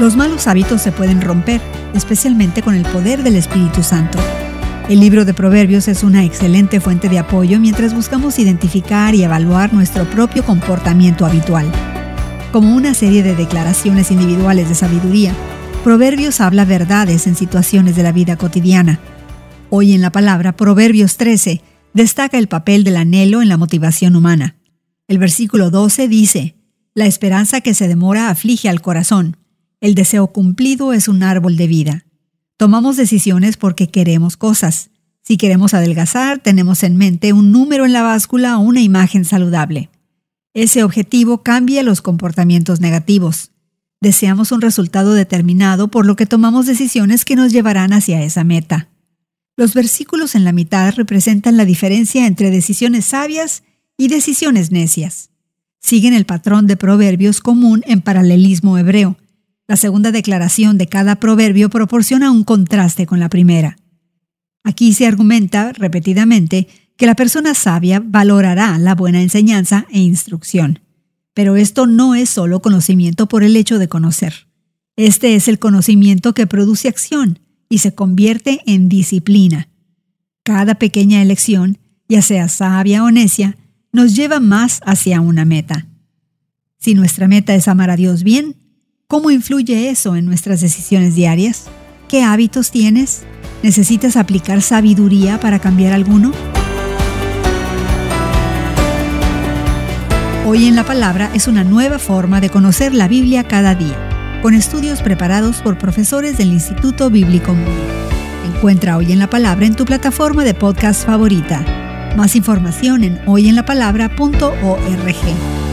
Los malos hábitos se pueden romper, especialmente con el poder del Espíritu Santo. El libro de Proverbios es una excelente fuente de apoyo mientras buscamos identificar y evaluar nuestro propio comportamiento habitual. Como una serie de declaraciones individuales de sabiduría, Proverbios habla verdades en situaciones de la vida cotidiana. Hoy en la palabra Proverbios 13 destaca el papel del anhelo en la motivación humana. El versículo 12 dice, La esperanza que se demora aflige al corazón. El deseo cumplido es un árbol de vida. Tomamos decisiones porque queremos cosas. Si queremos adelgazar, tenemos en mente un número en la báscula o una imagen saludable. Ese objetivo cambia los comportamientos negativos. Deseamos un resultado determinado por lo que tomamos decisiones que nos llevarán hacia esa meta. Los versículos en la mitad representan la diferencia entre decisiones sabias y decisiones necias. Siguen el patrón de proverbios común en paralelismo hebreo, la segunda declaración de cada proverbio proporciona un contraste con la primera. Aquí se argumenta repetidamente que la persona sabia valorará la buena enseñanza e instrucción. Pero esto no es solo conocimiento por el hecho de conocer. Este es el conocimiento que produce acción y se convierte en disciplina. Cada pequeña elección, ya sea sabia o necia, nos lleva más hacia una meta. Si nuestra meta es amar a Dios bien, ¿Cómo influye eso en nuestras decisiones diarias? ¿Qué hábitos tienes? ¿Necesitas aplicar sabiduría para cambiar alguno? Hoy en la Palabra es una nueva forma de conocer la Biblia cada día, con estudios preparados por profesores del Instituto Bíblico Encuentra Hoy en la Palabra en tu plataforma de podcast favorita. Más información en hoyenlapalabra.org.